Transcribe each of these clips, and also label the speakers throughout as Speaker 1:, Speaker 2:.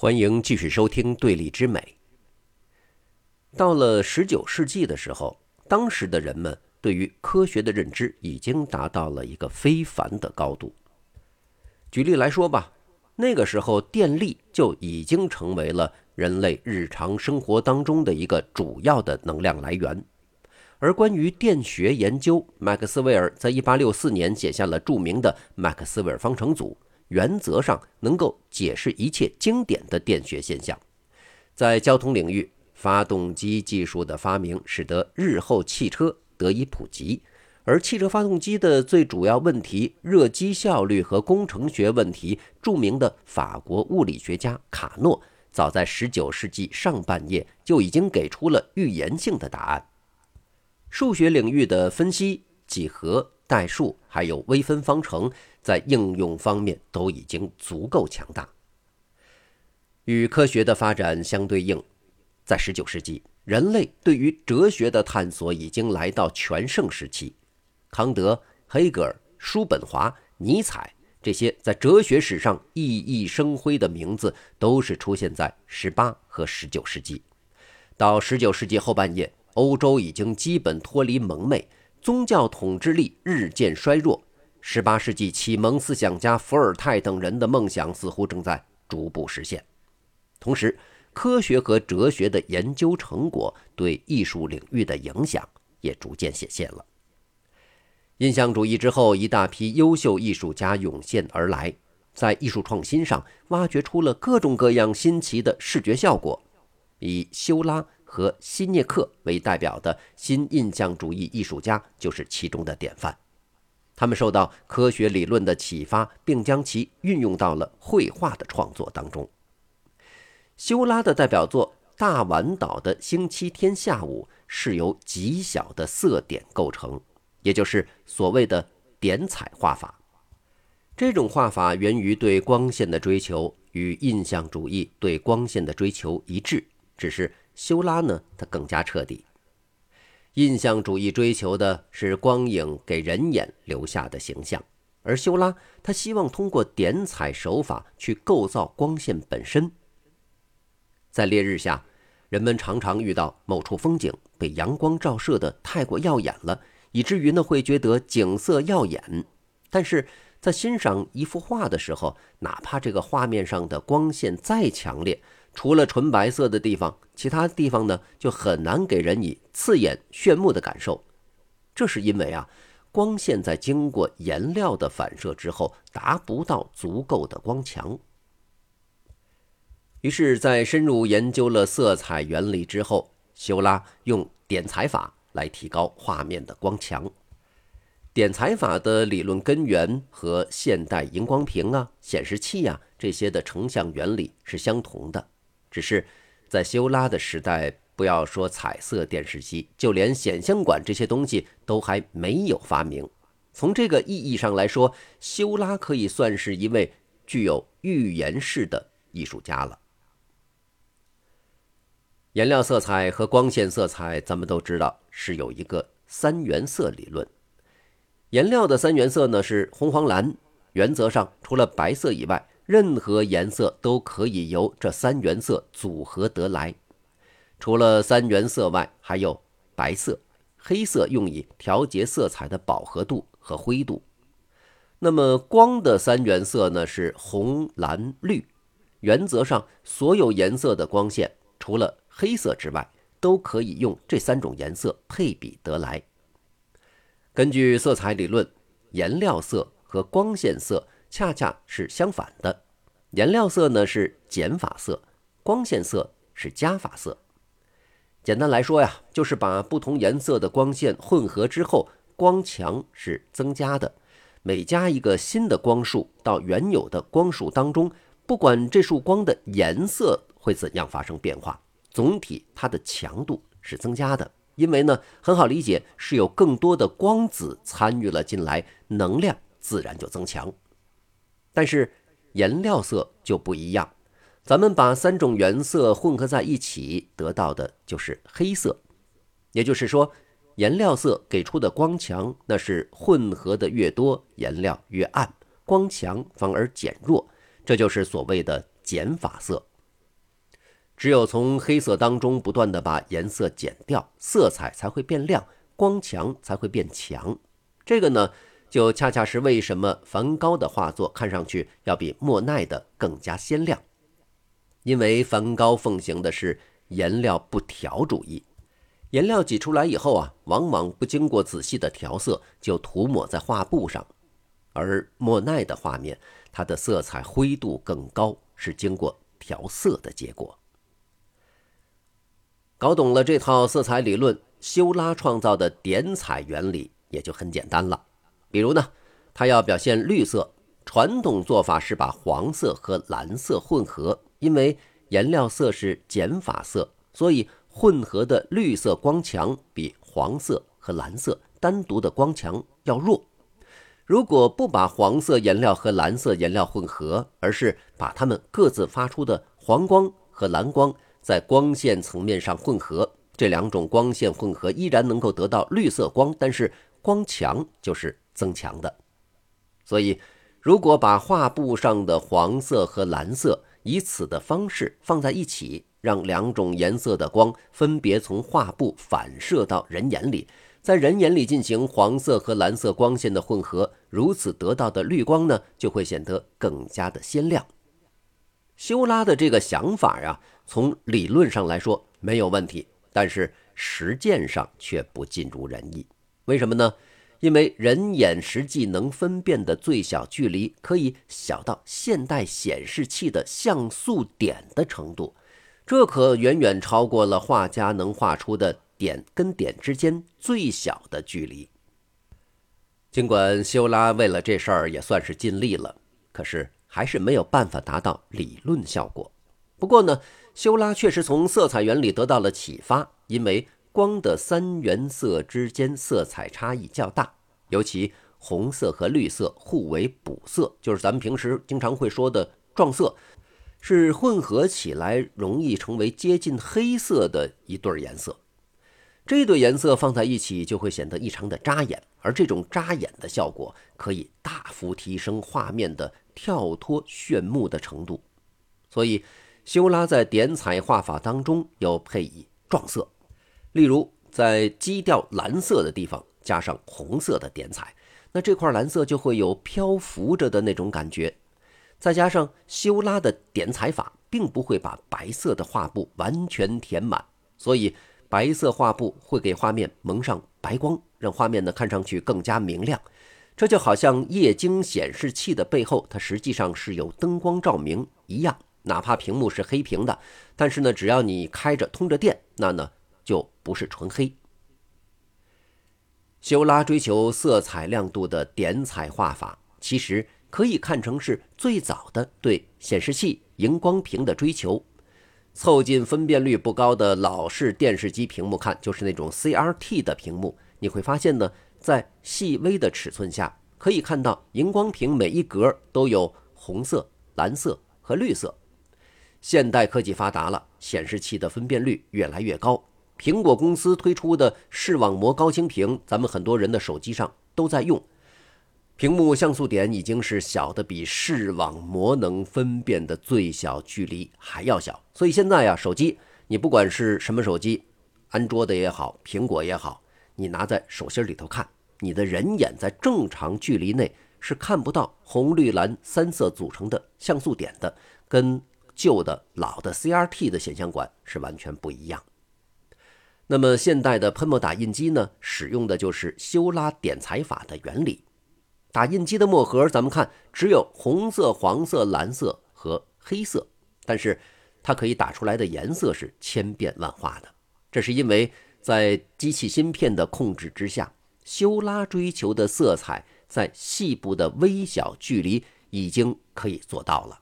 Speaker 1: 欢迎继续收听《对立之美》。到了十九世纪的时候，当时的人们对于科学的认知已经达到了一个非凡的高度。举例来说吧，那个时候电力就已经成为了人类日常生活当中的一个主要的能量来源。而关于电学研究，麦克斯韦尔在一八六四年写下了著名的麦克斯韦尔方程组。原则上能够解释一切经典的电学现象。在交通领域，发动机技术的发明使得日后汽车得以普及。而汽车发动机的最主要问题——热机效率和工程学问题，著名的法国物理学家卡诺早在19世纪上半叶就已经给出了预言性的答案。数学领域的分析、几何、代数还有微分方程。在应用方面都已经足够强大。与科学的发展相对应，在十九世纪，人类对于哲学的探索已经来到全盛时期。康德、黑格尔、叔本华、尼采这些在哲学史上熠熠生辉的名字，都是出现在十八和十九世纪。到十九世纪后半叶，欧洲已经基本脱离蒙昧，宗教统治力日渐衰弱。十八世纪启蒙思想家伏尔泰等人的梦想似乎正在逐步实现，同时，科学和哲学的研究成果对艺术领域的影响也逐渐显现了。印象主义之后，一大批优秀艺术家涌现而来，在艺术创新上挖掘出了各种各样新奇的视觉效果。以修拉和希涅克为代表的新印象主义艺术家就是其中的典范。他们受到科学理论的启发，并将其运用到了绘画的创作当中。修拉的代表作《大丸岛的星期天下午》是由极小的色点构成，也就是所谓的点彩画法。这种画法源于对光线的追求，与印象主义对光线的追求一致，只是修拉呢，它更加彻底。印象主义追求的是光影给人眼留下的形象，而修拉他希望通过点彩手法去构造光线本身。在烈日下，人们常常遇到某处风景被阳光照射的太过耀眼了，以至于呢会觉得景色耀眼。但是在欣赏一幅画的时候，哪怕这个画面上的光线再强烈，除了纯白色的地方，其他地方呢就很难给人以刺眼炫目的感受。这是因为啊，光线在经过颜料的反射之后，达不到足够的光强。于是，在深入研究了色彩原理之后，修拉用点彩法来提高画面的光强。点彩法的理论根源和现代荧光屏啊、显示器啊这些的成像原理是相同的。只是在修拉的时代，不要说彩色电视机，就连显像管这些东西都还没有发明。从这个意义上来说，修拉可以算是一位具有预言式的艺术家了。颜料色彩和光线色彩，咱们都知道是有一个三原色理论。颜料的三原色呢是红、黄、蓝，原则上除了白色以外。任何颜色都可以由这三原色组合得来。除了三原色外，还有白色、黑色，用以调节色彩的饱和度和灰度。那么光的三原色呢？是红、蓝、绿。原则上，所有颜色的光线，除了黑色之外，都可以用这三种颜色配比得来。根据色彩理论，颜料色和光线色。恰恰是相反的，颜料色呢是减法色，光线色是加法色。简单来说呀，就是把不同颜色的光线混合之后，光强是增加的。每加一个新的光束到原有的光束当中，不管这束光的颜色会怎样发生变化，总体它的强度是增加的。因为呢，很好理解，是有更多的光子参与了进来，能量自然就增强。但是颜料色就不一样，咱们把三种原色混合在一起，得到的就是黑色。也就是说，颜料色给出的光强，那是混合的越多，颜料越暗，光强反而减弱，这就是所谓的减法色。只有从黑色当中不断的把颜色减掉，色彩才会变亮，光强才会变强。这个呢，就恰恰是为什么梵高的画作看上去要比莫奈的更加鲜亮，因为梵高奉行的是颜料不调主义，颜料挤出来以后啊，往往不经过仔细的调色就涂抹在画布上，而莫奈的画面，它的色彩灰度更高，是经过调色的结果。搞懂了这套色彩理论，修拉创造的点彩原理也就很简单了。比如呢，它要表现绿色，传统做法是把黄色和蓝色混合，因为颜料色是减法色，所以混合的绿色光强比黄色和蓝色单独的光强要弱。如果不把黄色颜料和蓝色颜料混合，而是把它们各自发出的黄光和蓝光。在光线层面上混合，这两种光线混合依然能够得到绿色光，但是光强就是增强的。所以，如果把画布上的黄色和蓝色以此的方式放在一起，让两种颜色的光分别从画布反射到人眼里，在人眼里进行黄色和蓝色光线的混合，如此得到的绿光呢，就会显得更加的鲜亮。修拉的这个想法呀。从理论上来说没有问题，但是实践上却不尽如人意。为什么呢？因为人眼实际能分辨的最小距离可以小到现代显示器的像素点的程度，这可远远超过了画家能画出的点跟点之间最小的距离。尽管修拉为了这事儿也算是尽力了，可是还是没有办法达到理论效果。不过呢。修拉确实从色彩原理得到了启发，因为光的三原色之间色彩差异较大，尤其红色和绿色互为补色，就是咱们平时经常会说的撞色，是混合起来容易成为接近黑色的一对颜色。这对颜色放在一起就会显得异常的扎眼，而这种扎眼的效果可以大幅提升画面的跳脱炫目的程度，所以。修拉在点彩画法当中要配以撞色，例如在基调蓝色的地方加上红色的点彩，那这块蓝色就会有漂浮着的那种感觉。再加上修拉的点彩法并不会把白色的画布完全填满，所以白色画布会给画面蒙上白光，让画面呢看上去更加明亮。这就好像液晶显示器的背后，它实际上是有灯光照明一样。哪怕屏幕是黑屏的，但是呢，只要你开着通着电，那呢就不是纯黑。修拉追求色彩亮度的点彩画法，其实可以看成是最早的对显示器荧光屏的追求。凑近分辨率不高的老式电视机屏幕看，就是那种 CRT 的屏幕，你会发现呢，在细微的尺寸下，可以看到荧光屏每一格都有红色、蓝色和绿色。现代科技发达了，显示器的分辨率越来越高。苹果公司推出的视网膜高清屏，咱们很多人的手机上都在用。屏幕像素点已经是小的比视网膜能分辨的最小距离还要小。所以现在呀，手机你不管是什么手机，安卓的也好，苹果也好，你拿在手心里头看，你的人眼在正常距离内是看不到红绿蓝三色组成的像素点的，跟。旧的老的 CRT 的显像管是完全不一样。那么现代的喷墨打印机呢，使用的就是修拉点彩法的原理。打印机的墨盒，咱们看只有红色、黄色、蓝色和黑色，但是它可以打出来的颜色是千变万化的。这是因为在机器芯片的控制之下，修拉追求的色彩在细部的微小距离已经可以做到了。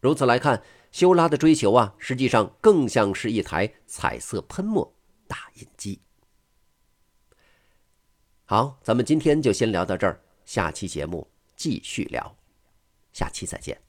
Speaker 1: 如此来看。修拉的追求啊，实际上更像是一台彩色喷墨打印机。好，咱们今天就先聊到这儿，下期节目继续聊，下期再见。